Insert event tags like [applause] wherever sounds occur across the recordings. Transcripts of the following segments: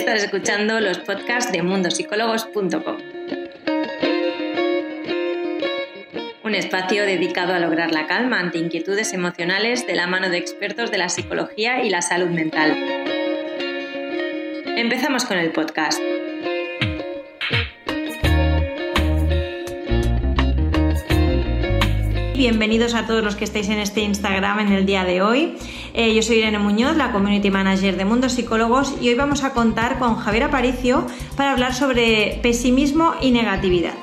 Estás escuchando los podcasts de mundosicólogos.com. Un espacio dedicado a lograr la calma ante inquietudes emocionales de la mano de expertos de la psicología y la salud mental. Empezamos con el podcast. bienvenidos a todos los que estáis en este Instagram en el día de hoy. Eh, yo soy Irene Muñoz, la Community Manager de Mundo Psicólogos y hoy vamos a contar con Javier Aparicio para hablar sobre pesimismo y negatividad.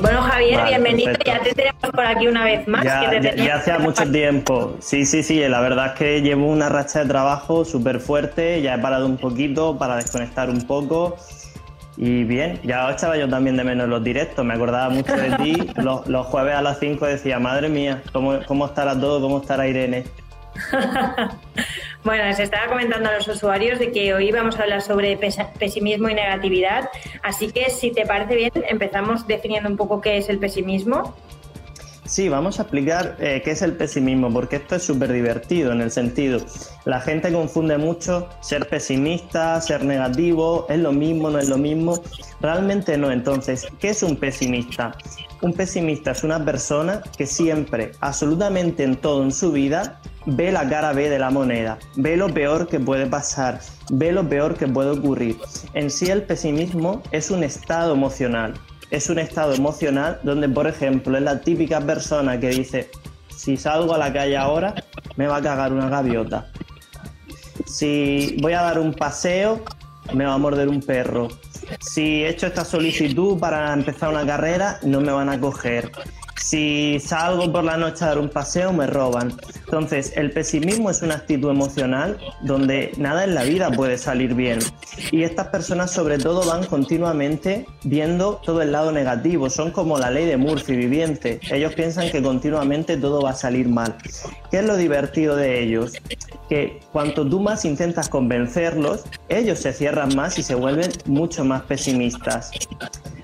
Bueno, Javier, bienvenido. Ya te tenemos por aquí una vez más. Ya, ya, hacía mucho tiempo. Sí, sí, sí. La verdad es que llevo una racha de trabajo súper fuerte. Ya he parado un poquito para desconectar un poco y bien, ya echaba yo también de menos los directos, me acordaba mucho de ti. [laughs] Los, jueves a las 5 decía, madre mía, ¿cómo, cómo estará todo? ¿Cómo estará Irene? [laughs] bueno, se estaba comentando a los usuarios de que hoy vamos a hablar sobre pesimismo y negatividad, así que si te parece bien, empezamos definiendo un poco qué es el pesimismo. Sí, vamos a explicar eh, qué es el pesimismo, porque esto es súper divertido en el sentido, la gente confunde mucho ser pesimista, ser negativo, es lo mismo, no es lo mismo, realmente no. Entonces, ¿qué es un pesimista? Un pesimista es una persona que siempre, absolutamente en todo en su vida, ve la cara B de la moneda, ve lo peor que puede pasar, ve lo peor que puede ocurrir. En sí el pesimismo es un estado emocional, es un estado emocional donde, por ejemplo, es la típica persona que dice, si salgo a la calle ahora, me va a cagar una gaviota. Si voy a dar un paseo, me va a morder un perro. Si he hecho esta solicitud para empezar una carrera, no me van a coger. Si salgo por la noche a dar un paseo, me roban. Entonces, el pesimismo es una actitud emocional donde nada en la vida puede salir bien. Y estas personas sobre todo van continuamente viendo todo el lado negativo. Son como la ley de Murphy viviente. Ellos piensan que continuamente todo va a salir mal. ¿Qué es lo divertido de ellos? Que cuanto tú más intentas convencerlos, ellos se cierran más y se vuelven mucho más pesimistas.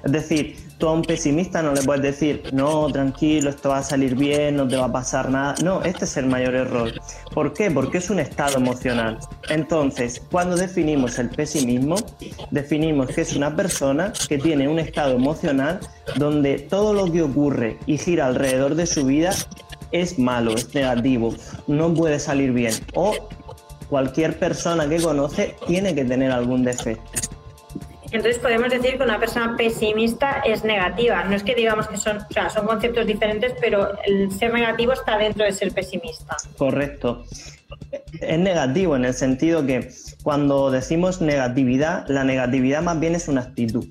Es decir, tú a un pesimista no le puedes decir, no, tranquilo, esto va a salir bien, no te va a pasar nada. No, este es el mayor error. ¿Por qué? Porque es un estado emocional. Entonces, cuando definimos el pesimismo, definimos que es una persona que tiene un estado emocional donde todo lo que ocurre y gira alrededor de su vida es malo, es negativo, no puede salir bien. O cualquier persona que conoce tiene que tener algún defecto. Entonces podemos decir que una persona pesimista es negativa. No es que digamos que son, o sea, son conceptos diferentes, pero el ser negativo está dentro de ser pesimista. Correcto. Es negativo en el sentido que cuando decimos negatividad, la negatividad más bien es una actitud.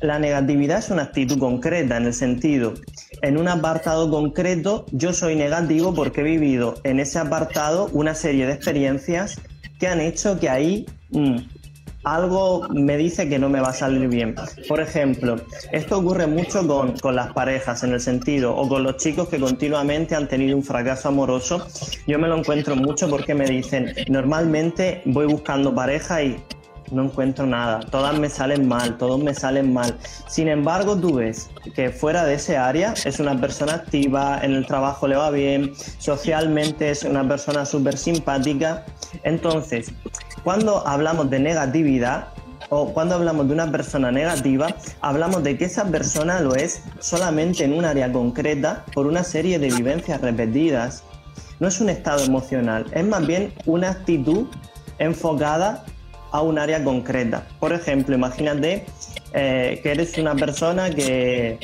La negatividad es una actitud concreta en el sentido, en un apartado concreto yo soy negativo porque he vivido en ese apartado una serie de experiencias que han hecho que ahí mm, algo me dice que no me va a salir bien. Por ejemplo, esto ocurre mucho con, las parejas en el sentido, o con los chicos que continuamente han tenido un fracaso amoroso. Yo me lo encuentro mucho porque me dicen, normalmente voy buscando pareja y no encuentro nada, todas me salen mal, todos me salen mal. Sin embargo, tú ves que fuera de ese área es una persona activa, en el trabajo le va bien, socialmente es una persona súper simpática. Entonces, cuando hablamos de negatividad o cuando hablamos de una persona negativa, hablamos de que esa persona lo es solamente en un área concreta por una serie de vivencias repetidas. No es un estado emocional, es más bien una actitud enfocada a un área concreta. Por ejemplo, imagínate eh, que eres una persona que,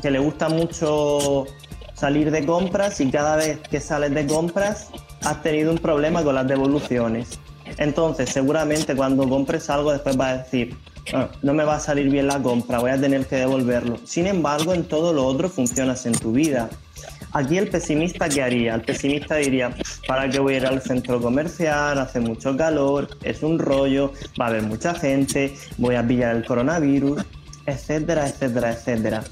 que le gusta mucho salir de compras y cada vez que sales de compras has tenido un problema con las devoluciones. Entonces, seguramente cuando compres algo después vas a decir, ah, no me va a salir bien la compra, voy a tener que devolverlo. Sin embargo, en todo lo otro funcionas en tu vida. Aquí el pesimista, ¿qué haría? El pesimista diría, ¿para qué voy a ir al centro comercial? Hace mucho calor, es un rollo, va a haber mucha gente, voy a pillar el coronavirus, etcétera, etcétera, etcétera.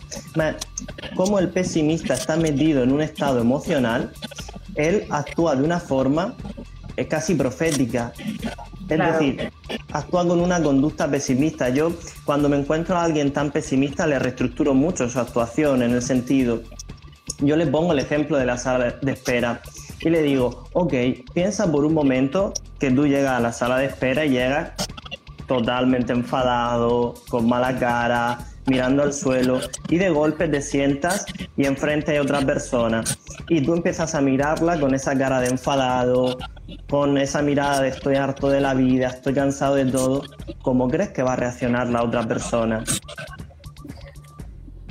Como el pesimista está metido en un estado emocional, él actúa de una forma es casi profética. Es decir, actúa con una conducta pesimista. Yo, cuando me encuentro a alguien tan pesimista, le reestructuro mucho su actuación en el sentido. Yo le pongo el ejemplo de la sala de espera. y le digo, ok, piensa por un momento que tú llegas a la sala de espera y llegas totalmente enfadado, con mala cara, mirando al suelo y de golpe te sientas y enfrente hay otra persona y tú empiezas a mirarla con esa cara de enfadado, con esa mirada de estoy harto de la vida, estoy cansado de todo, ¿cómo crees que va a reaccionar la otra persona?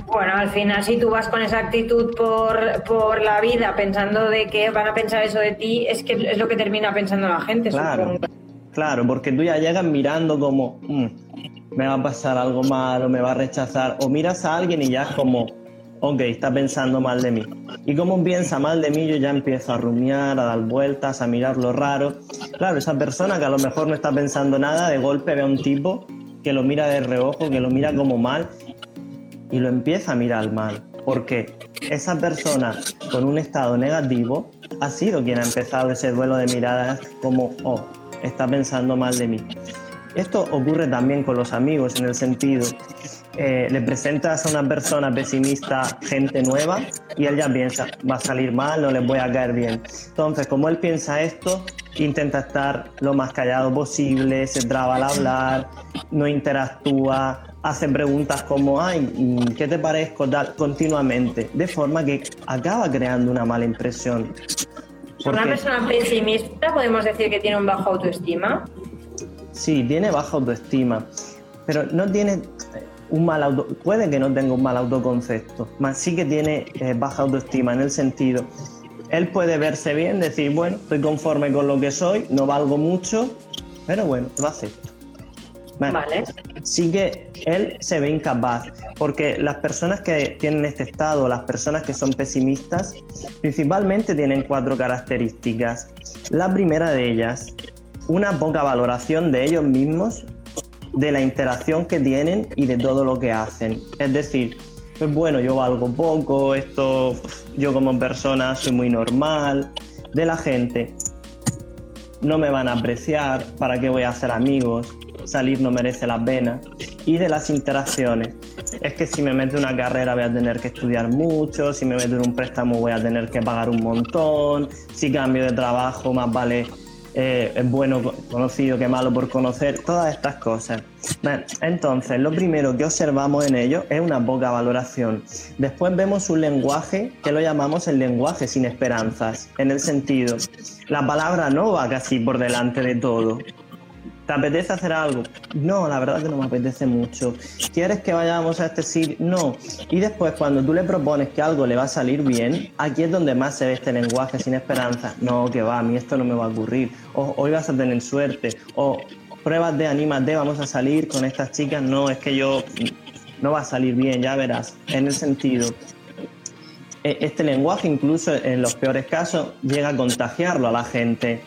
Bueno, al final si tú vas con esa actitud por, por la vida pensando de que van a pensar eso de ti, es que es lo que termina pensando la gente. Claro, claro porque tú ya llegas mirando como, mm, me va a pasar algo malo, me va a rechazar, o miras a alguien y ya es como, ok, está pensando mal de mí. Y como piensa mal de mí, yo ya empiezo a rumiar, a dar vueltas, a mirar lo raro. Claro, esa persona que a lo mejor no está pensando nada, de golpe ve a un tipo que lo mira de reojo, que lo mira como mal y lo empieza a mirar mal, porque esa persona con un estado negativo ha sido quien ha empezado ese duelo de miradas como, oh, está pensando mal de mí. Esto ocurre también con los amigos en el sentido, eh, le presentas a una persona pesimista gente nueva y él ya piensa, va a salir mal, no les voy a caer bien. Entonces, como él piensa esto, intenta estar lo más callado posible, se traba al hablar, no interactúa, hace preguntas como, ay, ¿qué te parezco? Tal, continuamente, de forma que acaba creando una mala impresión. ¿Una persona pesimista podemos decir que tiene un bajo autoestima? Sí, tiene baja autoestima, pero no tiene un mal auto, puede que no tenga un mal autoconcepto, más sí que tiene eh, baja autoestima en el sentido, él puede verse bien, decir, bueno, estoy conforme con lo que soy, no valgo mucho, pero bueno, lo acepto. Vale. Sí que él se ve incapaz, porque las personas que tienen este estado, las personas que son pesimistas, principalmente tienen cuatro características. La primera de ellas, una poca valoración de ellos mismos, de la interacción que tienen y de todo lo que hacen. Es decir, pues bueno, yo valgo poco, esto, yo como persona soy muy normal, de la gente no me van a apreciar, ¿para qué voy a hacer amigos? salir no merece la pena. Y de las interacciones, es que si me meto en una carrera voy a tener que estudiar mucho, si me meto en un préstamo voy a tener que pagar un montón, si cambio de trabajo más vale eh, es bueno conocido que malo por conocer, todas estas cosas. Entonces, lo primero que observamos en ello es una poca valoración. Después vemos un lenguaje que lo llamamos el lenguaje sin esperanzas, en el sentido, la palabra no va casi por delante de todo. ¿Te apetece hacer algo? No, la verdad que no me apetece mucho. ¿Quieres que vayamos a este sitio? No. Y después, cuando tú le propones que algo le va a salir bien, aquí es donde más se ve este lenguaje sin esperanza. No, que va, a mí esto no me va a ocurrir. O hoy vas a tener suerte. O pruebas de anímate, vamos a salir con estas chicas. No, es que yo no va a salir bien, ya verás. En el sentido, e, este lenguaje incluso en los peores casos llega a contagiarlo a la gente.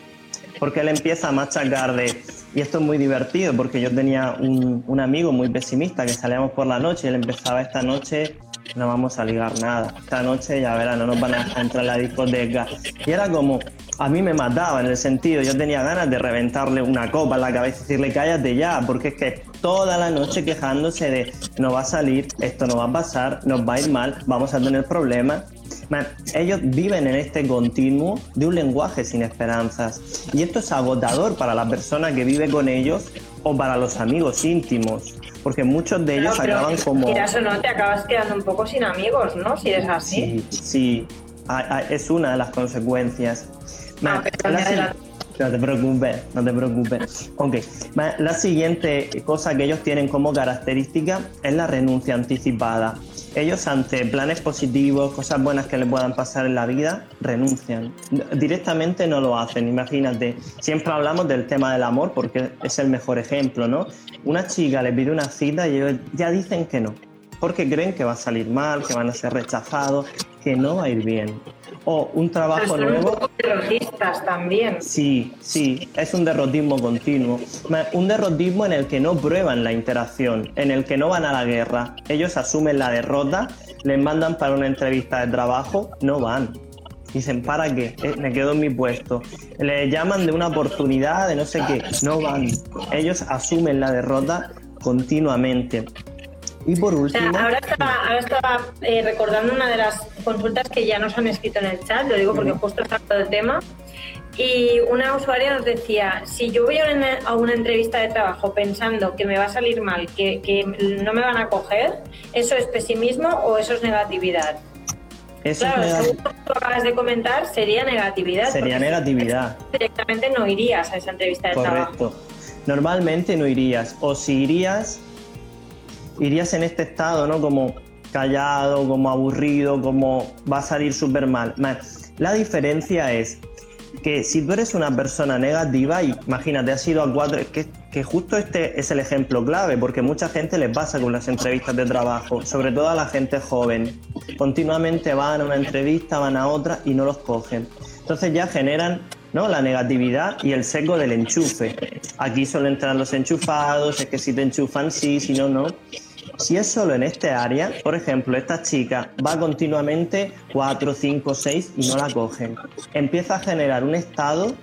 Porque él empieza a machacar de y esto es muy divertido porque yo tenía un, un, amigo muy pesimista que salíamos por la noche y él empezaba esta noche, no vamos a ligar nada, esta noche ya verás, no nos van a entrar en la discoteca. Y era como, a mí me mataba en el sentido, yo tenía ganas de reventarle una copa en la cabeza y decirle cállate ya, porque es que toda la noche quejándose de no va a salir, esto no va a pasar, nos va a ir mal, vamos a tener problemas ellos viven en este continuo de un lenguaje sin esperanzas. Y esto es agotador para la persona que vive con ellos o para los amigos íntimos. Porque muchos de ellos acaban como. Quieras o no, te acabas quedando un poco sin amigos, ¿no? Si es así. Sí, sí. es una de las consecuencias. Ah, no te preocupes, no te preocupes. Ok, la siguiente cosa que ellos tienen como característica es la renuncia anticipada. Ellos ante planes positivos, cosas buenas que les puedan pasar en la vida, renuncian. Directamente no lo hacen, imagínate. Siempre hablamos del tema del amor porque es el mejor ejemplo, ¿no? Una chica le pide una cita y ellos ya dicen que no, porque creen que va a salir mal, que van a ser rechazados, que no va a ir bien o un trabajo nuevo. Un derrotistas también. Sí, sí, es un derrotismo continuo. Un derrotismo en el que no prueban la interacción, en el que no van a la guerra. Ellos asumen la derrota, les mandan para una entrevista de trabajo, no van. Dicen, ¿para qué? Eh, me quedo en mi puesto. Le llaman de una oportunidad, de no sé qué. No van. Ellos asumen la derrota continuamente. Y por último... ahora estaba, eh, recordando una de las consultas que ya nos han escrito en el chat, lo digo porque justo está todo el tema. Y una usuaria nos decía, si yo voy a una, entrevista de trabajo pensando que me va a salir mal, que, que no me van a coger, ¿eso es pesimismo o eso es negatividad? Eso claro, según lo que acabas de comentar, sería negatividad. Sería negatividad. Directamente no irías a esa entrevista de trabajo. Correcto. Normalmente no irías. O si irías, irías en este estado, ¿no? Como callado, como aburrido, como va a salir súper mal. La diferencia es que si tú eres una persona negativa, y imagínate, has ido a cuatro, que, que justo este es el ejemplo clave, porque mucha gente le pasa con las entrevistas de trabajo, sobre todo a la gente joven. Continuamente van a una entrevista, van a otra y no los cogen. Entonces ya generan ¿no? la negatividad y el seco del enchufe. Aquí solo entran los enchufados, es que si te enchufan sí, si no, no. Si es solo en este área, por ejemplo, esta chica va continuamente 4, 5, 6 y no la cogen. Empieza a generar un estado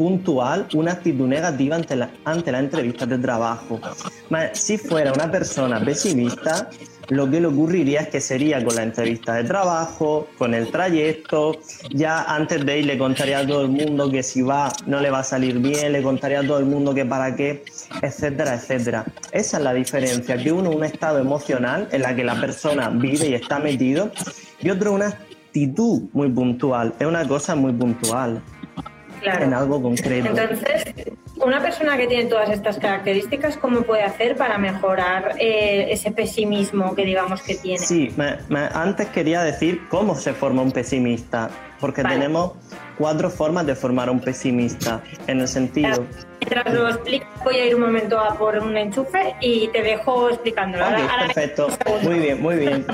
puntual, una actitud negativa ante la, ante la entrevista de trabajo. Si fuera una persona pesimista, lo que le ocurriría es que sería con la entrevista de trabajo, con el trayecto, ya antes de ir le contaría a todo el mundo que si va no le va a salir bien, le contaría a todo el mundo que para qué, etcétera, etcétera. Esa es la diferencia, que uno un estado emocional en la que la persona vive y está metido y otro una actitud muy puntual, es una cosa muy puntual. En algo concreto. Entonces, una persona que tiene todas estas características, ¿cómo puede hacer para mejorar eh, ese pesimismo que digamos que tiene? Sí, antes quería decir cómo se forma un pesimista, porque tenemos cuatro formas de formar un pesimista, en el sentido... Mientras lo explico, voy a ir un momento a por un enchufe y te dejo explicándolo. perfecto, muy bien, muy bien.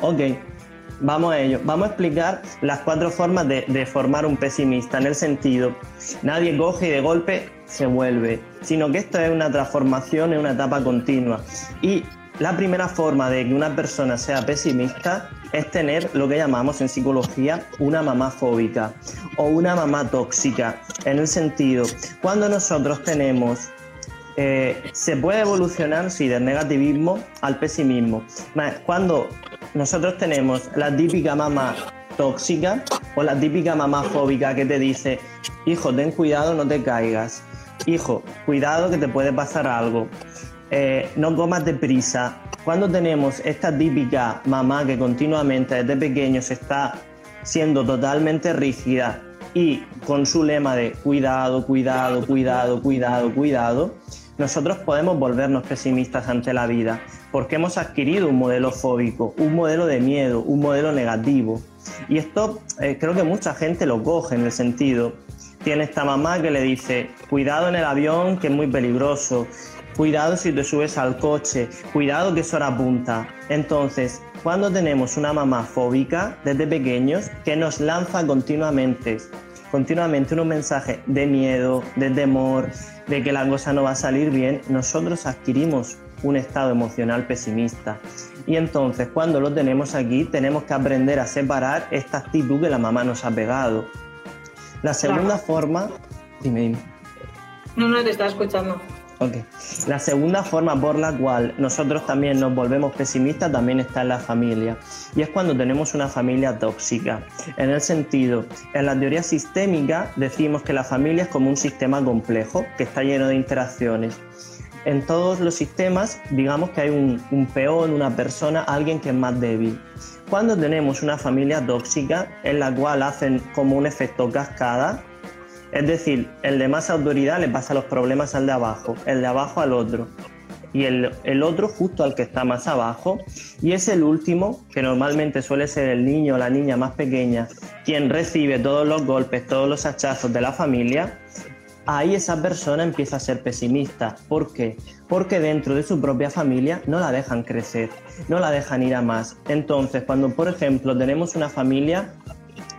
Ok. Vamos a ello. Vamos a explicar las cuatro formas de, formar un pesimista, en el sentido, nadie coge y de golpe se vuelve, sino que esto es una transformación, es una etapa continua. Y la primera forma de que una persona sea pesimista es tener lo que llamamos en psicología una mamá fóbica o una mamá tóxica, en el sentido, cuando nosotros tenemos eh, se puede evolucionar, sí, del negativismo al pesimismo. Cuando nosotros tenemos la típica mamá tóxica o la típica mamá fóbica que te dice, hijo, ten cuidado, no te caigas. Hijo, cuidado que te puede pasar algo. Eh, no comas deprisa. Cuando tenemos esta típica mamá que continuamente desde pequeño se está siendo totalmente rígida y con su lema de cuidado, cuidado, cuidado, cuidado, cuidado, nosotros podemos volvernos pesimistas ante la vida porque hemos adquirido un modelo fóbico, un modelo de miedo, un modelo negativo. Y esto eh, creo que mucha gente lo coge en el sentido, tiene esta mamá que le dice, cuidado en el avión que es muy peligroso, cuidado si te subes al coche, cuidado que es hora punta. Entonces, cuando tenemos una mamá fóbica desde pequeños que nos lanza continuamente continuamente unos mensajes de miedo, de temor, de que la cosa no va a salir bien, nosotros adquirimos un estado emocional pesimista. Y entonces cuando lo tenemos aquí tenemos que aprender a separar esta actitud que la mamá nos ha pegado. La segunda forma... Dime, dime. No, no, te está escuchando. La segunda forma por la cual nosotros también nos volvemos pesimistas también está en la familia. Y es cuando tenemos una familia tóxica. En el sentido, en la teoría sistémica decimos que la familia es como un sistema complejo que está lleno de interacciones. En todos los sistemas, digamos que hay un, un peón, una persona, alguien que es más débil. Cuando tenemos una familia tóxica en la cual hacen como un efecto cascada, es decir, el de más autoridad le pasa los problemas al de abajo, el de abajo al otro y el, otro justo al que está más abajo. Y es el último, que normalmente suele ser el niño o la niña más pequeña, quien recibe todos los golpes, todos los hachazos de la familia. Ahí esa persona empieza a ser pesimista. ¿Por qué? Porque dentro de su propia familia no la dejan crecer, no la dejan ir a más. Entonces, cuando por ejemplo tenemos una familia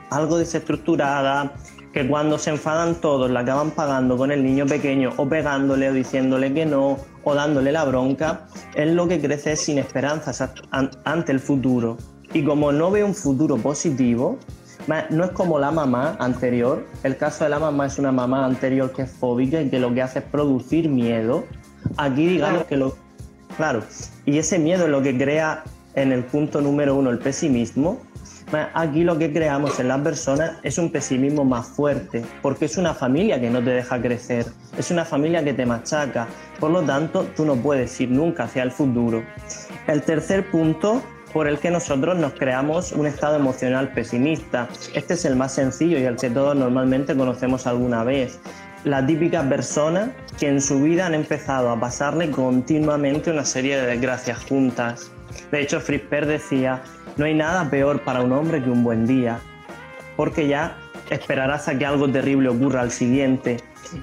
algo desestructurada, que cuando se enfadan todos la acaban pagando con el niño pequeño o pegándole o diciéndole que no o dándole la bronca, es lo que crece sin esperanzas ante el futuro. Y como no ve un futuro positivo, no es como la mamá anterior. El caso de la mamá es una mamá anterior que es fóbica y que lo que hace es producir miedo. Aquí digamos que lo, Claro, y ese miedo es lo que crea en el punto número uno el pesimismo. Aquí lo que creamos en las personas es un pesimismo más fuerte, porque es una familia que no te deja crecer, es una familia que te machaca, por lo tanto tú no puedes ir nunca hacia el futuro. El tercer punto por el que nosotros nos creamos un estado emocional pesimista. Este es el más sencillo y el que todos normalmente conocemos alguna vez. La típica persona que en su vida han empezado a pasarle continuamente una serie de desgracias juntas. De hecho, Frisper decía, no hay nada peor para un hombre que un buen día, porque ya esperarás a que algo terrible ocurra al siguiente.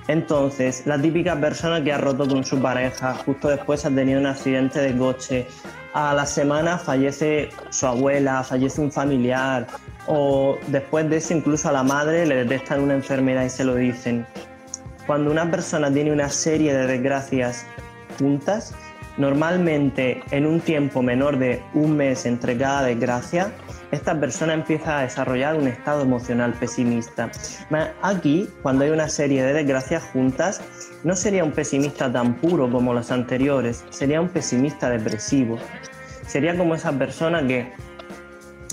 Entonces, la típica persona que ha roto con su pareja, justo después ha tenido un accidente de coche, a la semana fallece su abuela, fallece un familiar, o después de eso incluso a la madre le detectan una enfermedad y se lo dicen. Cuando una persona tiene una serie de desgracias juntas, normalmente en un tiempo menor de un mes entre cada desgracia, esta persona empieza a desarrollar un estado emocional pesimista. Aquí, cuando hay una serie de desgracias juntas, no sería un pesimista tan puro como los anteriores, sería un pesimista depresivo. Sería como esa persona que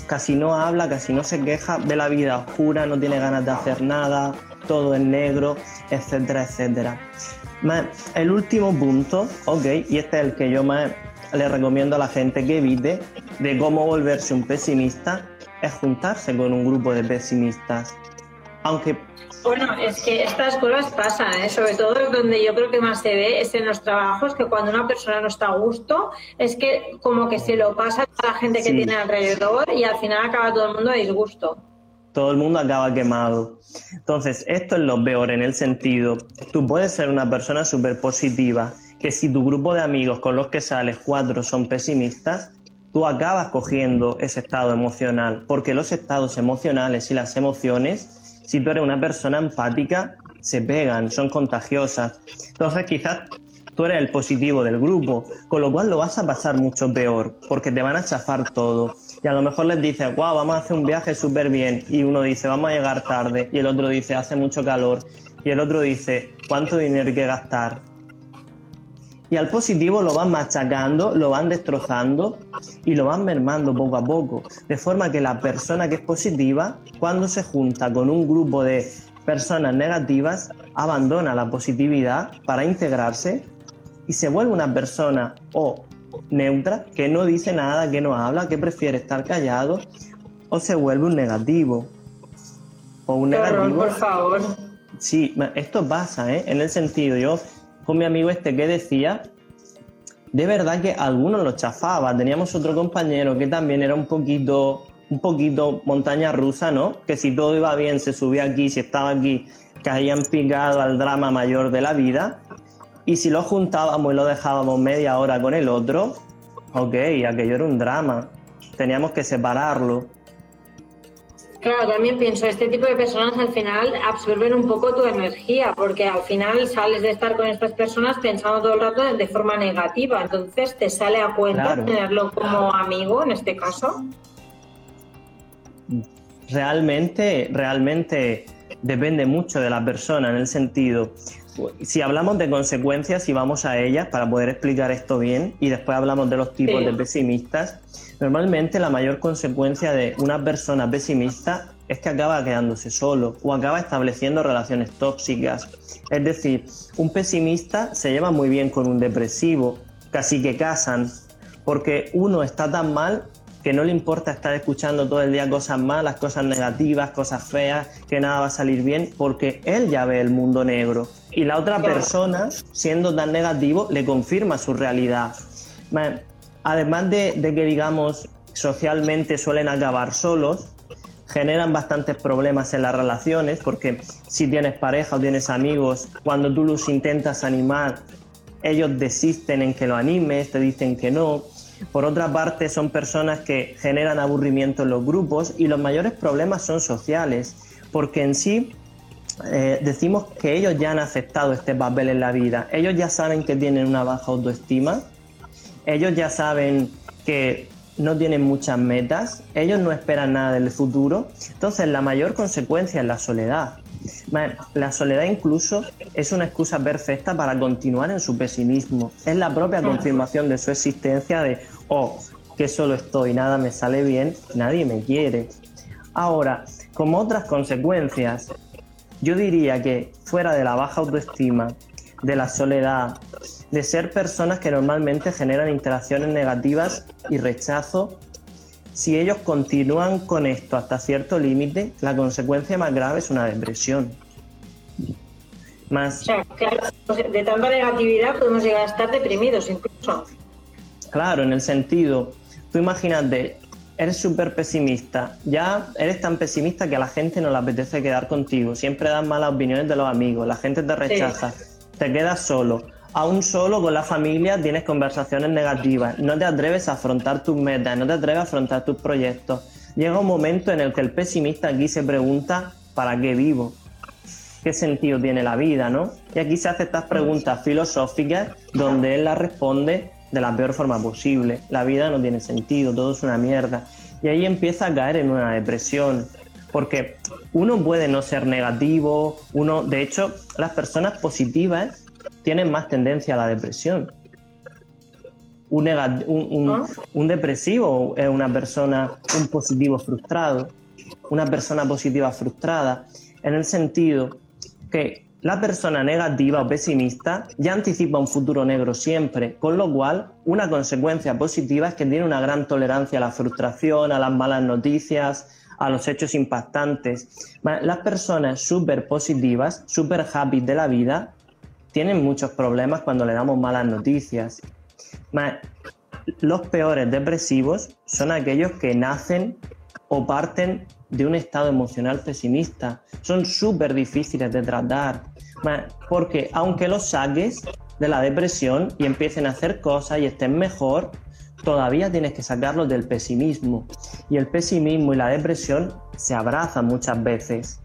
casi no habla, casi no se queja, ve la vida oscura, no tiene ganas de hacer nada, todo es negro, etcétera, etcétera. El último punto, ok, y este es el que yo más le recomiendo a la gente que evite de cómo volverse un pesimista es juntarse con un grupo de pesimistas. Aunque bueno, es que estas cosas pasan, ¿eh? sobre todo donde yo creo que más se ve es en los trabajos, que cuando una persona no está a gusto, es que como que se lo pasa a la gente que tiene alrededor y al final acaba todo el mundo a disgusto. Todo el mundo acaba quemado. Entonces, esto es lo peor en el sentido, tú puedes ser una persona súper positiva, que si tu grupo de amigos con los que sales cuatro son pesimistas, tú acabas cogiendo ese estado emocional, porque los estados emocionales y las emociones, si tú eres una persona empática, se pegan, son contagiosas. Entonces quizás tú eres el positivo del grupo, con lo cual lo vas a pasar mucho peor, porque te van a chafar todo. Y a lo mejor les dices, wow, vamos a hacer un viaje súper bien, y uno dice, vamos a llegar tarde, y el otro dice, hace mucho calor, y el otro dice, ¿cuánto dinero hay que gastar? Y al positivo lo van machacando, lo van destrozando y lo van mermando poco a poco. De forma que la persona que es positiva, cuando se junta con un grupo de personas negativas, abandona la positividad para integrarse y se vuelve una persona o neutra, que no dice nada, que no habla, que prefiere estar callado, o se vuelve un negativo. O un negativo. por favor. Sí, esto pasa, ¿eh? En el sentido, yo con mi amigo este que decía, de verdad que algunos lo chafaba. Teníamos otro compañero que también era un poquito, un poquito montaña rusa, ¿no? Que si todo iba bien se subía aquí, si estaba aquí, caían picado al drama mayor de la vida. Y si lo juntábamos y lo dejábamos media hora con el otro, ok, aquello era un drama. Teníamos que separarlo. Claro, también pienso, este tipo de personas al final absorben un poco tu energía, porque al final sales de estar con estas personas pensando todo el rato de forma negativa, entonces te sale a cuenta tenerlo como amigo en este caso. Realmente, realmente depende mucho de la persona en el sentido, si hablamos de consecuencias y vamos a ellas para poder explicar esto bien y después hablamos de los tipos de pesimistas, normalmente la mayor consecuencia de una persona pesimista es que acaba quedándose solo o acaba estableciendo relaciones tóxicas. Es decir, un pesimista se lleva muy bien con un depresivo, casi que casan, porque uno está tan mal que no le importa estar escuchando todo el día cosas malas, cosas negativas, cosas feas, que nada va a salir bien, porque él ya ve el mundo negro. Y la otra persona, siendo tan negativo, le confirma su realidad. Además de, que, digamos, socialmente suelen acabar solos, generan bastantes problemas en las relaciones, porque si tienes pareja o tienes amigos, cuando tú los intentas animar, ellos desisten en que lo animes, te dicen que no. Por otra parte, son personas que generan aburrimiento en los grupos y los mayores problemas son sociales, porque en sí eh, decimos que ellos ya han aceptado este papel en la vida, ellos ya saben que tienen una baja autoestima, ellos ya saben que no tienen muchas metas, ellos no esperan nada del futuro, entonces la mayor consecuencia es la soledad. La soledad incluso es una excusa perfecta para continuar en su pesimismo. Es la propia confirmación de su existencia de, oh, que solo estoy, nada me sale bien, nadie me quiere. Ahora, como otras consecuencias, yo diría que fuera de la baja autoestima, de la soledad, de ser personas que normalmente generan interacciones negativas y rechazo, si ellos continúan con esto hasta cierto límite, la consecuencia más grave es una depresión. Más... claro, de tanta negatividad podemos llegar a estar deprimidos incluso. Claro, en el sentido, tú imagínate, eres súper pesimista, ya eres tan pesimista que a la gente no le apetece quedar contigo, siempre das malas opiniones de los amigos, la gente te rechaza, te quedas solo aún solo con la familia tienes conversaciones negativas, no te atreves a afrontar tus metas, no te atreves a afrontar tus proyectos. Llega un momento en el que el pesimista aquí se pregunta, ¿para qué vivo? ¿Qué sentido tiene la vida? ¿no? Y aquí se hace estas preguntas filosóficas donde él las responde de la peor forma posible. La vida no tiene sentido, todo es una mierda. Y ahí empieza a caer en una depresión, porque uno puede no ser negativo, uno, de hecho, las personas positivas tienen más tendencia a la depresión. Un, un, un, depresivo es una persona, un positivo frustrado, una persona positiva frustrada, en el sentido que la persona negativa o pesimista ya anticipa un futuro negro siempre, con lo cual una consecuencia positiva es que tiene una gran tolerancia a la frustración, a las malas noticias, a los hechos impactantes. Las personas súper positivas, súper happy de la vida, tienen muchos problemas cuando le damos malas noticias. Los peores depresivos son aquellos que nacen o parten de un estado emocional pesimista. Son súper difíciles de tratar. Porque aunque los saques de la depresión y empiecen a hacer cosas y estén mejor, todavía tienes que sacarlos del pesimismo. Y el pesimismo y la depresión se abrazan muchas veces.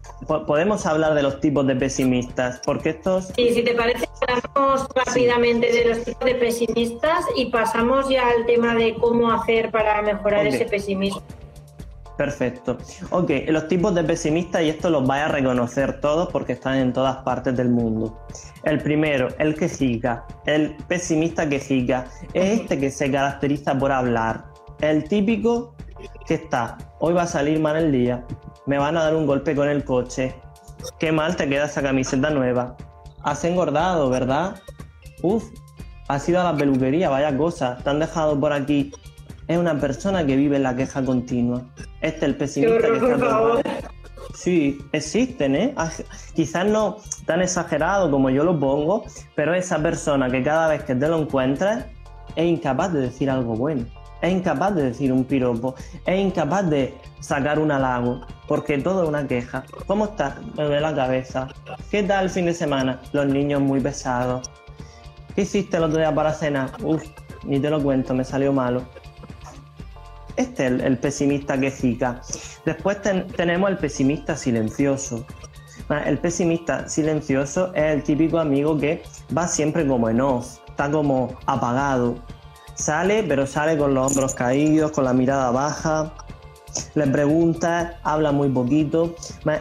Podemos hablar de los tipos de pesimistas, porque estos... Sí, si te parece, hablamos rápidamente de los tipos de pesimistas y pasamos ya al tema de cómo hacer para mejorar ese pesimismo. Perfecto. Ok, los tipos de pesimistas, y esto los vais a reconocer todos porque están en todas partes del mundo. El primero, el quejica, el pesimista quejica, es este que se caracteriza por hablar. El típico que está, hoy va a salir mal el día, me van a dar un golpe con el coche, qué mal te queda esa camiseta nueva, has engordado, ¿verdad? Uf, has ido a la peluquería, vaya cosa, te han dejado por aquí es una persona que vive en la queja continua. Este es el pesimista que está Sí, existen, ¿eh? Ah, quizás no tan exagerado como yo lo pongo, pero esa persona que cada vez que te lo encuentras es incapaz de decir algo bueno, es incapaz de decir un piropo, es incapaz de sacar un halago, porque todo es una queja. ¿Cómo estás? Me duele la cabeza. ¿Qué tal el fin de semana? Los niños muy pesados. ¿Qué hiciste el otro día para cenar? Uf, ni te lo cuento, me salió malo. Este es el, pesimista quejica. Después tenemos el pesimista silencioso. Ah, el pesimista silencioso es el típico amigo que va siempre como en off, está como apagado. Sale, pero sale con los hombros caídos, con la mirada baja. Le pregunta, habla muy poquito.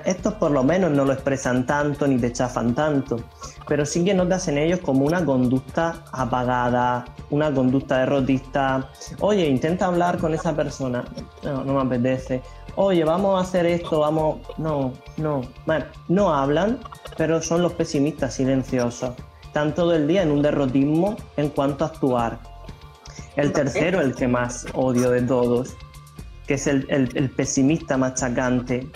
Estos por lo menos no lo expresan tanto ni te chafan tanto pero sí que notas en ellos como una conducta apagada, una conducta derrotista. Oye, intenta hablar con esa persona. No, no me apetece. Oye, vamos a hacer esto, vamos. No, no. Bueno, no hablan, pero son los pesimistas silenciosos. Están todo el día en un derrotismo en cuanto a actuar. El tercero, el que más odio de todos, que es el, el pesimista machacante,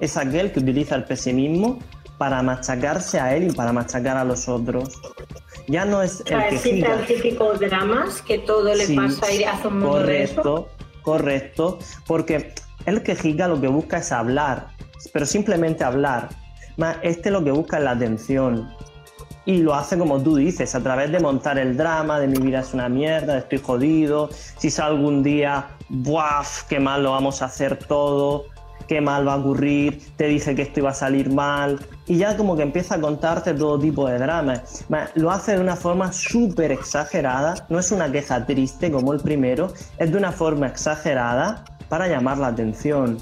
es aquel que utiliza el pesimismo para machacarse a él y para machacar a los otros. Ya no es el que gira. típicos dramas que todo le pasa y hace un mundo Correcto, correcto, porque el que gira lo que busca es hablar, pero simplemente hablar. Este lo que busca es la atención. Y lo hace como tú dices, a través de montar el drama, de mi vida es una mierda, estoy jodido, si sale algún día, ¡buaf! ¡Qué mal lo vamos a hacer todo! Qué mal va a ocurrir, te dice que esto iba a salir mal y ya como que empieza a contarte todo tipo de dramas. Lo hace de una forma súper exagerada, no es una queja triste como el primero, es de una forma exagerada para llamar la atención.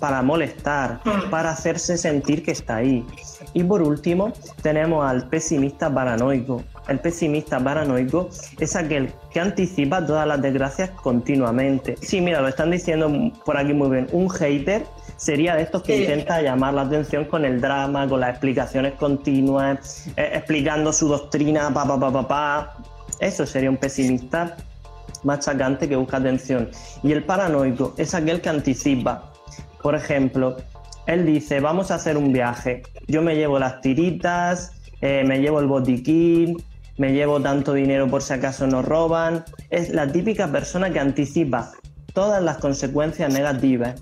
para molestar, Mm. para hacerse sentir que está ahí. Y por último, tenemos al pesimista paranoico. El pesimista paranoico es aquel que anticipa todas las desgracias continuamente. Sí, mira, lo están diciendo por aquí muy bien. Un hater sería de estos que Sí. intenta llamar la atención con el drama, con las explicaciones continuas, eh, explicando su doctrina, pa, pa, pa, pa, pa. Eso sería un pesimista machacante que busca atención. Y el paranoico es aquel que anticipa. Por ejemplo, él dice, vamos a hacer un viaje. Yo me llevo las tiritas, eh, me llevo el botiquín, me llevo tanto dinero por si acaso nos roban. Es la típica persona que anticipa todas las consecuencias negativas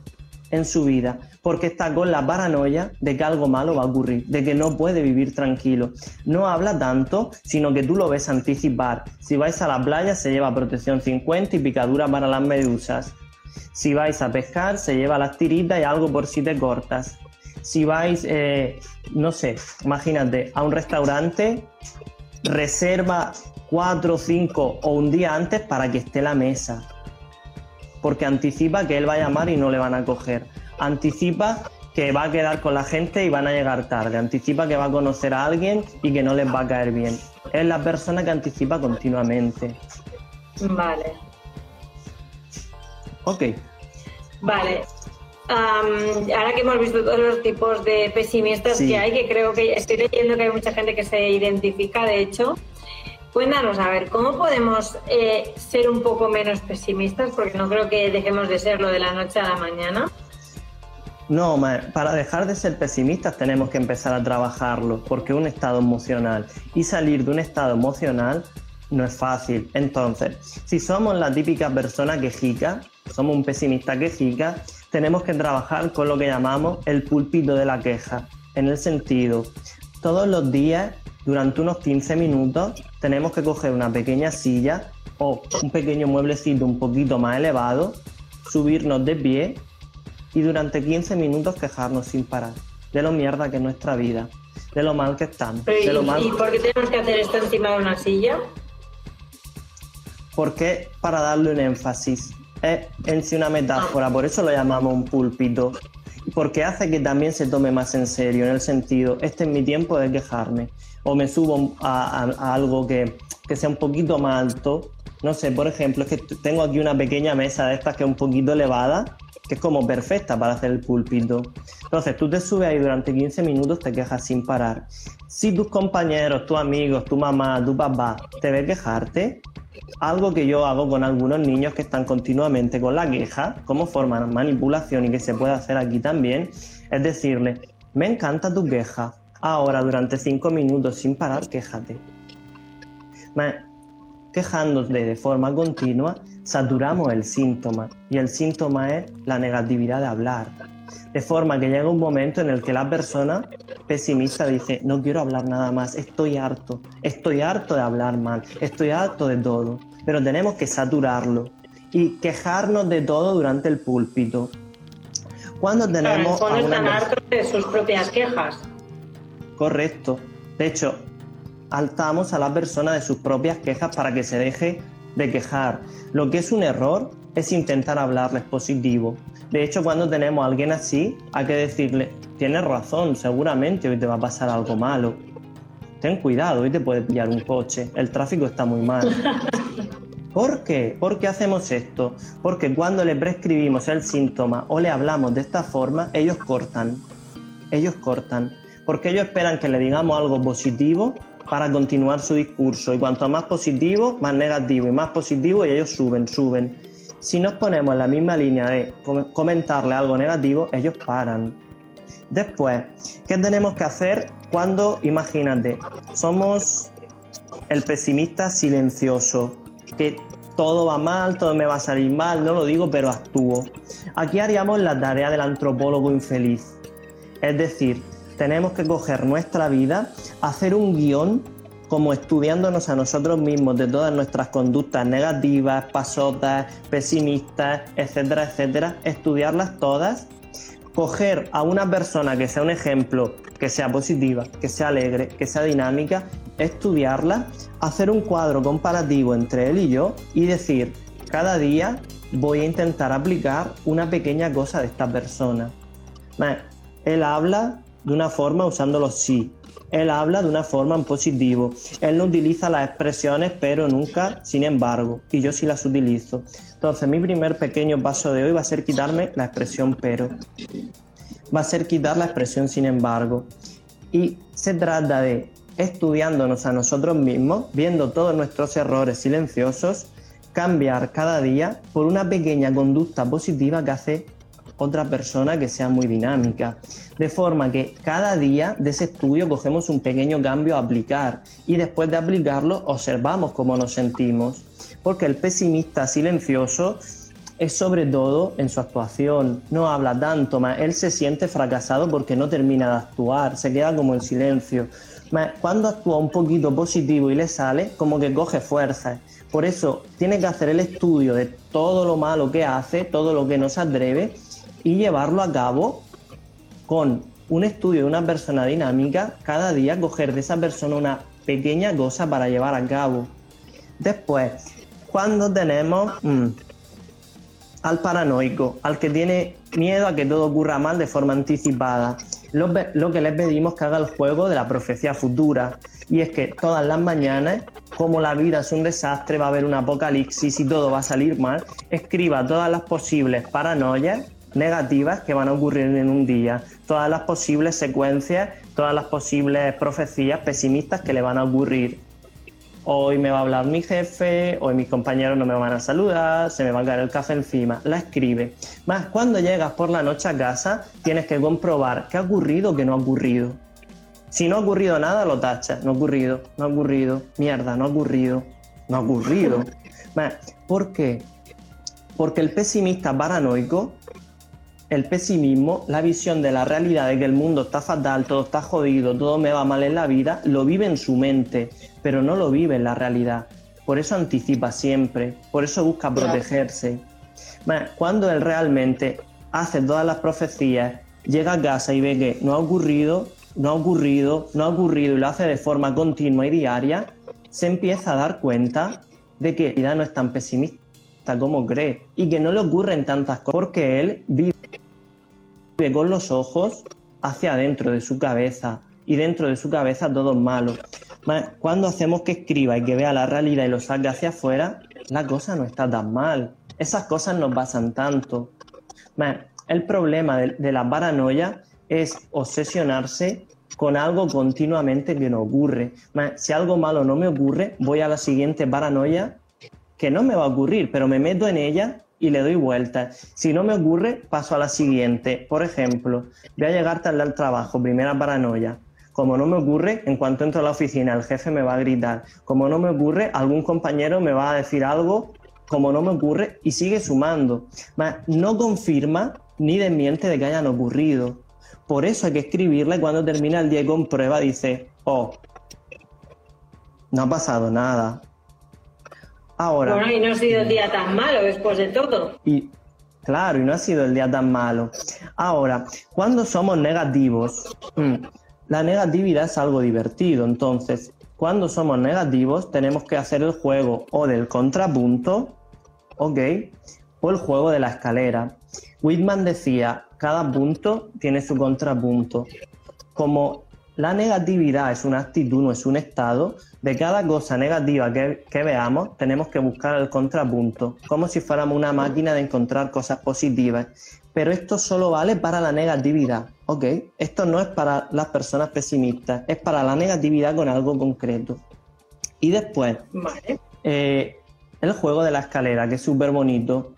en su vida, porque está con la paranoia de que algo malo va a ocurrir, de que no puede vivir tranquilo. No habla tanto, sino que tú lo ves anticipar. Si vais a la playa, se lleva protección 50 y picadura para las medusas. Si vais a pescar, se lleva las tiritas y algo por si te cortas. Si vais, eh, no sé, imagínate, a un restaurante, reserva 4, 5 o un día antes para que esté la mesa porque anticipa que él va a llamar y no le van a coger. Anticipa que va a quedar con la gente y van a llegar tarde. Anticipa que va a conocer a alguien y que no les va a caer bien. Es la persona que anticipa continuamente. Vale. Ok, Vale. Ahora que hemos visto todos los tipos de pesimistas Sí. que hay, que creo que estoy leyendo que hay mucha gente que se identifica, de hecho, cuéntanos, a ver, ¿cómo podemos eh, ser un poco menos pesimistas? Porque no creo que dejemos de serlo de la noche a la mañana. No, para dejar de ser pesimistas tenemos que empezar a trabajarlo, porque un estado emocional. Y salir de un estado emocional no es fácil. Entonces, si somos la típica persona quejica, somos un pesimista quejica, tenemos que trabajar con lo que llamamos el púlpito de la queja. En el sentido, todos los días, durante unos 15 minutos, tenemos que coger una pequeña silla o un pequeño mueblecito un poquito más elevado, subirnos de pie y durante 15 minutos quejarnos sin parar de lo mierda que es nuestra vida, de lo mal que estamos, Pero, de lo ¿y, mal y por qué tenemos que hacer esto encima de una silla? porque para darle un énfasis es en sí una metáfora, por eso lo llamamos un púlpito, porque hace que también se tome más en serio, en el sentido, este es mi tiempo de quejarme, o me subo a, algo que, que sea un poquito más alto, no sé, por ejemplo, es que tengo aquí una pequeña mesa de estas que es un poquito elevada, que es como perfecta para hacer el púlpito. Entonces tú te subes ahí durante 15 minutos, te quejas sin parar. Si tus compañeros, tus amigos, tu mamá, tu papá te ve quejarte, algo que yo hago con algunos niños que están continuamente con la queja, como forma manipulación y que se puede hacer aquí también, es decirle, me encanta tu queja, ahora durante 5 minutos sin parar, quéjate. Ma- Quejándote de forma continua, saturamos el síntoma y el síntoma es la negatividad de hablar. De forma que llega un momento en el que la persona pesimista dice, no quiero hablar nada más, estoy harto, estoy harto de hablar mal, estoy harto de todo, pero tenemos que saturarlo y quejarnos de todo durante el púlpito. Cuando Claro, en el tenemos fondo están hartos de sus propias quejas. Correcto. De hecho, altamos a la persona de sus propias quejas para que se deje de quejar. Lo que es un error es intentar hablarles positivo. De hecho, cuando tenemos a alguien así, hay que decirle, tienes razón, seguramente hoy te va a pasar algo malo. Ten cuidado, hoy te puede pillar un coche, el tráfico está muy mal. [laughs] ¿Por qué? ¿Por qué hacemos esto? Porque cuando le prescribimos el síntoma o le hablamos de esta forma, ellos cortan. Ellos cortan. Porque ellos esperan que le digamos algo positivo para continuar su discurso. Y cuanto más positivo, más negativo. Y más positivo, y ellos suben, suben. Si nos ponemos en la misma línea de com- comentarle algo negativo, ellos paran. Después, ¿qué tenemos que hacer cuando, imagínate, somos el pesimista silencioso, que todo va mal, todo me va a salir mal, no lo digo, pero actúo. Aquí haríamos la tarea del antropólogo infeliz. Es decir, tenemos que coger nuestra vida, hacer un guion como estudiándonos a nosotros mismos de todas nuestras conductas negativas, pasotas, pesimistas, etcétera, etcétera, estudiarlas todas coger a una persona que sea un ejemplo, que sea positiva, que sea alegre, que sea dinámica, estudiarla, hacer un cuadro comparativo entre él y yo y decir, cada día voy a intentar aplicar una pequeña cosa de esta persona. Él habla de una forma usando los sí. Él habla de una forma en positivo. Él no utiliza las expresiones pero nunca, sin embargo. Y yo sí las utilizo. Entonces mi primer pequeño paso de hoy va a ser quitarme la expresión pero. Va a ser quitar la expresión sin embargo. Y se trata de estudiándonos a nosotros mismos, viendo todos nuestros errores silenciosos, cambiar cada día por una pequeña conducta positiva que hace otra persona que sea muy dinámica. De forma que cada día de ese estudio cogemos un pequeño cambio a aplicar y después de aplicarlo observamos cómo nos sentimos. Porque el pesimista silencioso es sobre todo en su actuación, no habla tanto, más él se siente fracasado porque no termina de actuar, se queda como en silencio. cuando actúa un poquito positivo y le sale, como que coge fuerza. Por eso tiene que hacer el estudio de todo lo malo que hace, todo lo que no se atreve y llevarlo a cabo con un estudio de una persona dinámica, cada día coger de esa persona una pequeña cosa para llevar a cabo. Después, cuando tenemos mm, al paranoico, al que tiene miedo a que todo ocurra mal de forma anticipada, lo, que le pedimos que haga el juego de la profecía futura. Y es que todas las mañanas, como la vida es un desastre, va a haber un apocalipsis y todo va a salir mal, escriba todas las posibles paranoias negativas que van a ocurrir en un día, todas las posibles secuencias, todas las posibles profecías pesimistas que le van a ocurrir. Hoy me va a hablar mi jefe, hoy mis compañeros no me van a saludar, se me va a caer el café encima. La escribe. Más, cuando llegas por la noche a casa, tienes que comprobar qué ha ocurrido o qué no ha ocurrido. Si no ha ocurrido nada, lo tachas. No ha ocurrido, no ha ocurrido, mierda, no ha ocurrido, no ha ocurrido. [laughs] Más, ¿Por qué? Porque el pesimista paranoico el pesimismo, la visión de la realidad de que el mundo está fatal, todo está jodido, todo me va mal en la vida, lo vive en su mente, pero no lo vive en la realidad. Por eso anticipa siempre, por eso busca protegerse. Cuando él realmente hace todas las profecías, llega a casa y ve que no ha ocurrido, no ha ocurrido, no ha ocurrido y lo hace de forma continua y diaria, se empieza a dar cuenta de que la vida no es tan pesimista como cree y que no le ocurren tantas cosas porque él vive con los ojos hacia adentro de su cabeza y dentro de su cabeza todo es malo. Cuando hacemos que escriba y que vea la realidad y lo saque hacia afuera, la cosa no está tan mal. Esas cosas no pasan tanto. El problema de, la paranoia es obsesionarse con algo continuamente que no ocurre. Si algo malo no me ocurre, voy a la siguiente paranoia que no me va a ocurrir, pero me meto en ella y le doy vuelta. Si no me ocurre, paso a la siguiente. Por ejemplo, voy a llegar tarde al trabajo, primera paranoia. Como no me ocurre, en cuanto entro a la oficina, el jefe me va a gritar. Como no me ocurre, algún compañero me va a decir algo. Como no me ocurre, y sigue sumando. No confirma ni desmiente de que hayan ocurrido. Por eso hay que escribirle cuando termina el día y comprueba, dice, oh, no ha pasado nada. Ahora. Bueno, y no ha sido el día tan malo después de todo. Y claro, y no ha sido el día tan malo. Ahora, cuando somos negativos, mm, la negatividad es algo divertido. Entonces, cuando somos negativos, tenemos que hacer el juego o del contrapunto, ¿ok? O el juego de la escalera. Whitman decía, cada punto tiene su contrapunto. Como la negatividad es una actitud, no es un estado. De cada cosa negativa que, veamos, tenemos que buscar el contrapunto, como si fuéramos una máquina de encontrar cosas positivas. Pero esto solo vale para la negatividad, ¿ok? Esto no es para las personas pesimistas, es para la negatividad con algo concreto. Y después, eh, el juego de la escalera, que es súper bonito.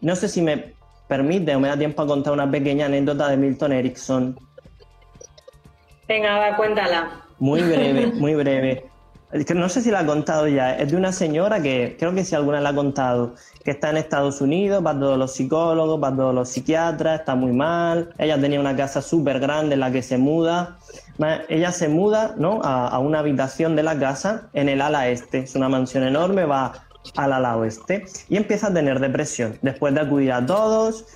No sé si me permite o me da tiempo a contar una pequeña anécdota de Milton Erickson Venga, va, cuéntala. Muy breve, [laughs] muy breve. No sé si la ha contado ya. Es de una señora que creo que si alguna la ha contado, que está en Estados Unidos, va todos los psicólogos, va todos los psiquiatras, está muy mal. Ella tenía una casa súper grande en la que se muda. Ella se muda ¿no? a, a, una habitación de la casa en el ala este. Es una mansión enorme, va al ala oeste y empieza a tener depresión. Después de acudir a todos,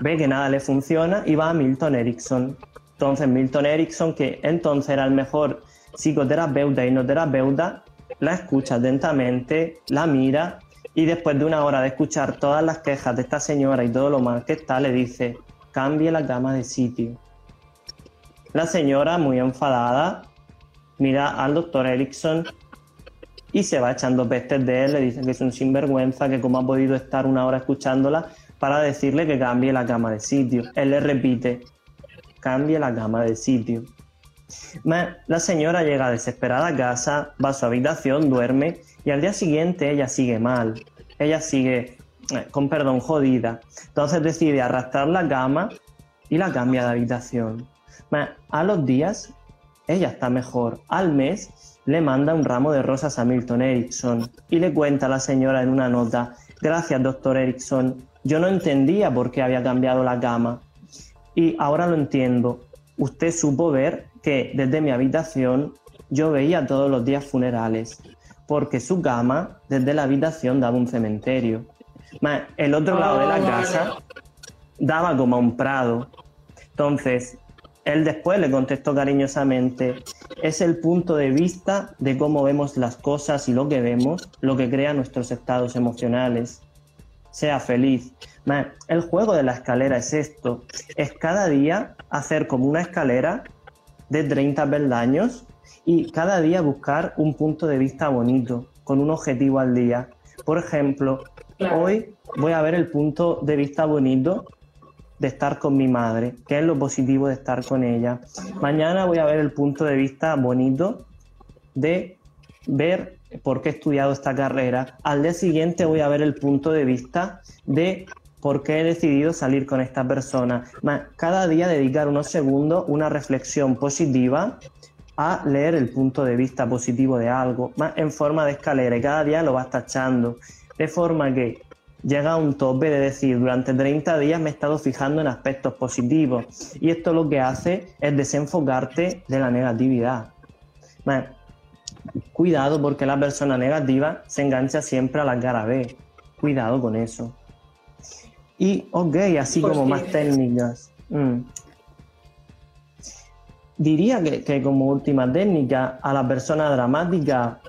ve que nada le funciona y va a Milton Erickson. Entonces Milton Erickson, que entonces era el mejor psicoterapeuta y hipnoterapeuta, la escucha atentamente, la mira Y después de una hora de escuchar todas las quejas de esta señora y todo lo mal que está, le dice, cambie la cama de sitio. La señora, muy enfadada, mira al doctor Erickson y se va echando pestes de él, le dice que es un sinvergüenza, que cómo ha podido estar una hora escuchándola para decirle que cambie la cama de sitio. Él le repite, cambie la cama de sitio. La señora llega desesperada a casa, va a su habitación, duerme y al día siguiente ella sigue mal. Ella sigue, eh, con perdón, jodida. Entonces decide arrastrar la cama y la cambia de habitación. A los días ella está mejor. Al mes le manda un ramo de rosas a Milton Erickson y le cuenta a la señora en una nota, gracias doctor Erickson, yo no entendía por qué había cambiado la cama y ahora lo entiendo. Usted supo ver que desde mi habitación yo veía todos los días funerales, porque su cama desde la habitación daba un cementerio. el otro lado de la ah, casa daba como a un prado. Entonces, él después le contestó cariñosamente, es el punto de vista de cómo vemos las cosas y lo que vemos, lo que crea nuestros estados emocionales. Sea feliz. el juego de la escalera es esto, es cada día hacer como una escalera de 30 peldaños y cada día buscar un punto de vista bonito, con un objetivo al día. Por ejemplo, hoy voy a ver el punto de vista bonito de estar con mi madre, que es lo positivo de estar con ella. Mañana voy a ver el punto de vista bonito de ver por qué he estudiado esta carrera. Al día siguiente voy a ver el punto de vista de por qué he decidido salir con esta persona. Cada día dedicar unos segundos, una reflexión positiva a leer el punto de vista positivo de algo, en forma de escalera y cada día lo vas tachando, de forma que llega a un tope de decir, durante 30 días me he estado fijando en aspectos positivos y esto lo que hace es desenfocarte de la negatividad. Cuidado porque la persona negativa se engancha siempre a la cara B. Cuidado con eso. Y, ok, así como más técnicas. Mm. Diría que, como última técnica, a la persona dramática,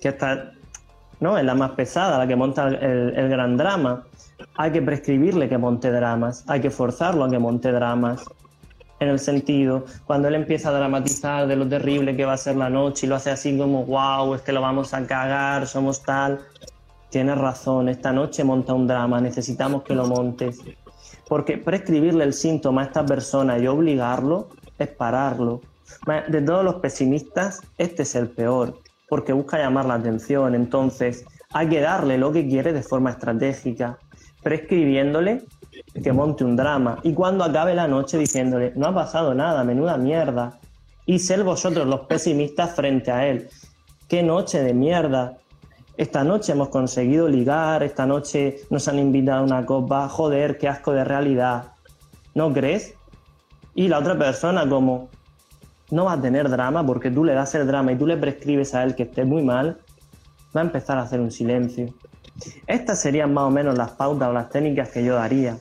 que está, ¿no? es la más pesada, la que monta el, gran drama, hay que prescribirle que monte dramas, hay que forzarlo a que monte dramas. En el sentido, cuando él empieza a dramatizar de lo terrible que va a ser la noche y lo hace así como, wow, es que lo vamos a cagar, somos tal, tienes razón, esta noche monta un drama, necesitamos que lo montes. Porque prescribirle el síntoma a esta persona y obligarlo es pararlo. De todos los pesimistas, este es el peor, porque busca llamar la atención. Entonces, hay que darle lo que quiere de forma estratégica, prescribiéndole que monte un drama. Y cuando acabe la noche diciéndole, no ha pasado nada, menuda mierda. Y ser vosotros los pesimistas frente a él. Qué noche de mierda, esta noche hemos conseguido ligar, esta noche nos han invitado a una copa, joder, qué asco de realidad. ¿No crees? Y la otra persona como, no va a tener drama porque tú le das el drama y tú le prescribes a él que esté muy mal, va a empezar a hacer un silencio. Estas serían más o menos las pautas o las técnicas que yo daría.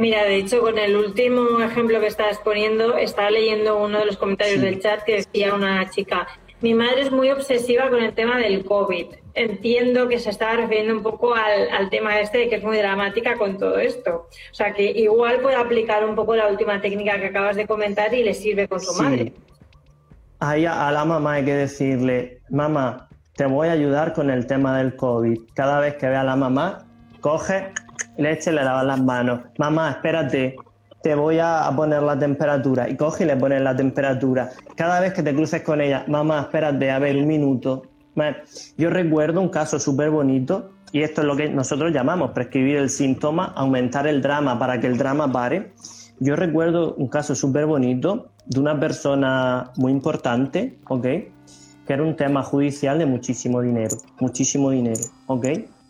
Mira, de hecho, con el último ejemplo que estabas poniendo, estaba leyendo uno de los comentarios del chat que decía una chica, mi madre es muy obsesiva con el tema del COVID. Entiendo que se estaba refiriendo un poco al, tema este de que es muy dramática con todo esto. O sea, que igual puede aplicar un poco la última técnica que acabas de comentar y le sirve con su madre. Ahí a la mamá hay que decirle, mamá, te voy a ayudar con el tema del COVID. Cada vez que vea a la mamá, coge, leche, le lava las manos. Mamá, espérate, te voy a poner la temperatura y coge y le pones la temperatura. Cada vez que te cruces con ella, mamá, espérate, a ver, un minuto. Yo recuerdo un caso súper bonito y esto es lo que nosotros llamamos prescribir el síntoma, aumentar el drama para que el drama pare. Yo recuerdo un caso súper bonito de una persona muy importante, ¿ok? Que era un tema judicial de muchísimo dinero, muchísimo dinero, ¿ok?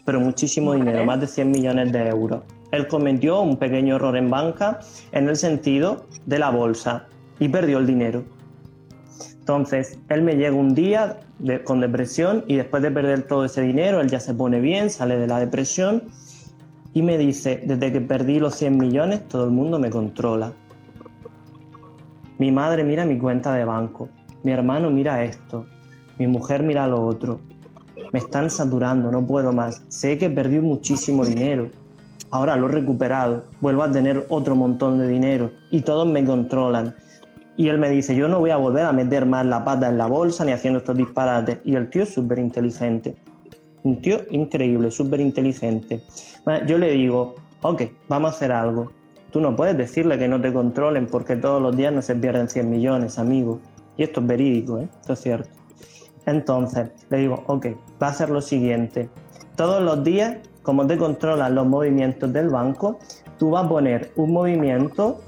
Pero muchísimo dinero, más de 100 millones de euros él cometió un pequeño error en banca en el sentido de la bolsa y perdió el dinero. Entonces, él me llega un día con depresión y después de perder todo ese dinero, él ya se pone bien, sale de la depresión y me dice, desde que perdí los 100 millones, todo el mundo me controla. Mi madre mira mi cuenta de banco, mi hermano mira esto, mi mujer mira lo otro. me están saturando, no puedo más. Sé que perdí muchísimo dinero. Ahora lo he recuperado, vuelvo a tener otro montón de dinero y todos me controlan. Y él me dice, yo no voy a volver a meter más la pata en la bolsa ni haciendo estos disparates. Y el tío es súper inteligente. Un tío increíble, súper inteligente. Yo le digo, ok, vamos a hacer algo. Tú no puedes decirle que no te controlen porque todos los días no se pierden 100 millones, amigo. Y esto es verídico, ¿eh? esto es cierto. Entonces, le digo, ok, va a ser lo siguiente. Todos los días, como te controlan los movimientos del banco, tú vas a poner un movimiento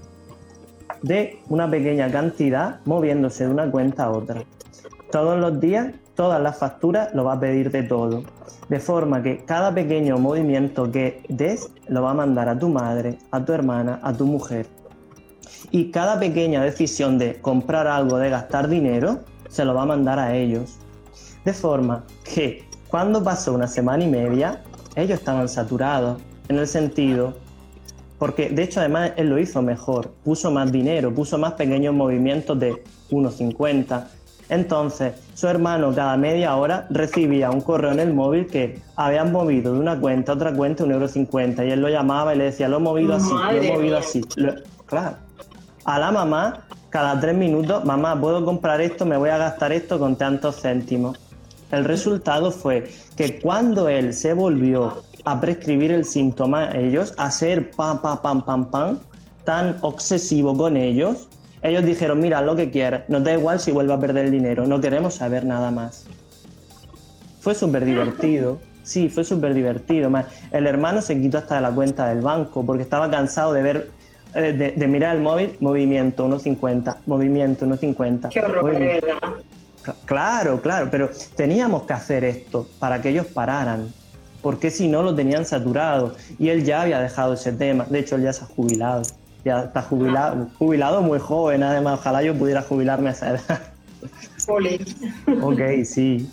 de una pequeña cantidad moviéndose de una cuenta a otra. Todos los días, todas las facturas lo va a pedir de todo. De forma que cada pequeño movimiento que des lo va a mandar a tu madre, a tu hermana, a tu mujer. Y cada pequeña decisión de comprar algo, de gastar dinero, se lo va a mandar a ellos. De forma que cuando pasó una semana y media, ellos estaban saturados, en el sentido, porque de hecho además él lo hizo mejor, puso más dinero, puso más pequeños movimientos de 1,50. Entonces, su hermano cada media hora recibía un correo en el móvil que habían movido de una cuenta a otra cuenta un euro cincuenta y él lo llamaba y le decía, lo he movido así, lo he movido así. claro. A la mamá, cada tres minutos, mamá, puedo comprar esto, me voy a gastar esto con tantos céntimos. El resultado fue que cuando él se volvió a prescribir el síntoma a ellos, a ser pam, pam, pam, pam, pam, tan obsesivo con ellos, ellos dijeron, mira, lo que quieras, nos da igual si vuelve a perder el dinero, no queremos saber nada más. Fue súper divertido. Sí, fue súper divertido. El hermano se quitó hasta de la cuenta del banco porque estaba cansado de ver, eh, de, mirar el móvil, movimiento 1.50, movimiento 1.50. Qué horror, de. Claro, claro, pero teníamos que hacer esto para que ellos pararan, porque si no lo tenían saturado y él ya había dejado ese tema, de hecho él ya se ha jubilado, ya está jubilado, jubilado muy joven además, ojalá yo pudiera jubilarme a esa edad. ok, sí.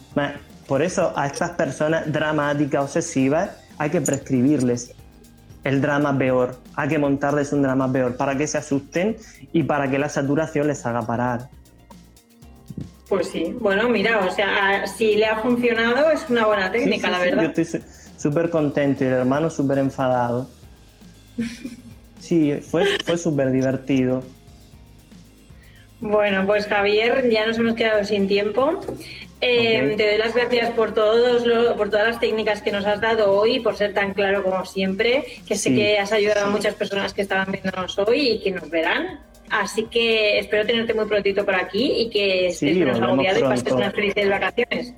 Por eso a estas personas dramáticas, obsesivas, hay que prescribirles el drama peor, hay que montarles un drama peor para que se asusten y para que la saturación les haga parar. Pues sí, bueno, mira, o sea, si le ha funcionado es una buena técnica, la verdad. yo estoy súper contento y el hermano súper enfadado. [laughs] Sí, fue, fue súper divertido. Bueno, pues Javier, ya nos hemos quedado sin tiempo. Eh, te doy las gracias por todos por todas las técnicas que nos has dado hoy, por ser tan claro como siempre, que sé que has ayudado a muchas personas que estaban viéndonos hoy y que nos verán. Así que espero tenerte muy prontito por aquí y que estés menos agobiado y pases unas felices vacaciones.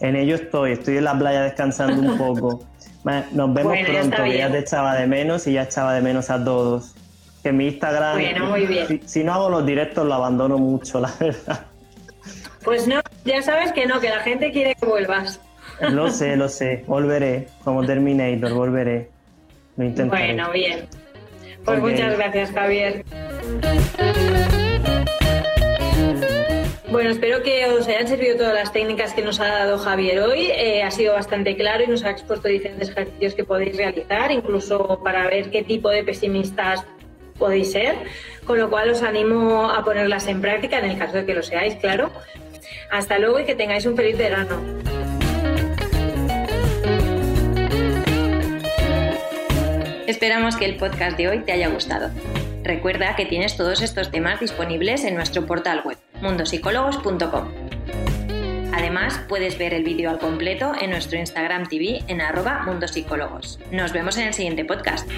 En ello estoy, estoy en la playa descansando un poco. [laughs] Nos vemos pronto, que ya te echaba de menos y ya echaba de menos a todos. Que mi Instagram, bueno, muy bien. Si, no hago los directos lo abandono mucho, la verdad. Pues no, ya sabes que no, que la gente quiere que vuelvas. Lo sé, lo [laughs] sé, volveré, como Terminator, volveré. Lo intentaré. Bueno, bien. Pues muchas gracias, Javier. Bueno, espero que os hayan servido todas las técnicas que nos ha dado Javier hoy. Eh, ha sido bastante claro y nos ha expuesto diferentes ejercicios que podéis realizar, incluso para ver qué tipo de pesimistas podéis ser, con lo cual os animo a ponerlas en práctica en el caso de que lo seáis, claro. Hasta luego y que tengáis un feliz verano. Esperamos que el podcast de hoy te haya gustado. Recuerda que tienes todos estos temas disponibles en nuestro portal web, mundosicólogos.com. Además, puedes ver el vídeo al completo en nuestro Instagram TV en arroba mundosicólogos. Nos vemos en el siguiente podcast.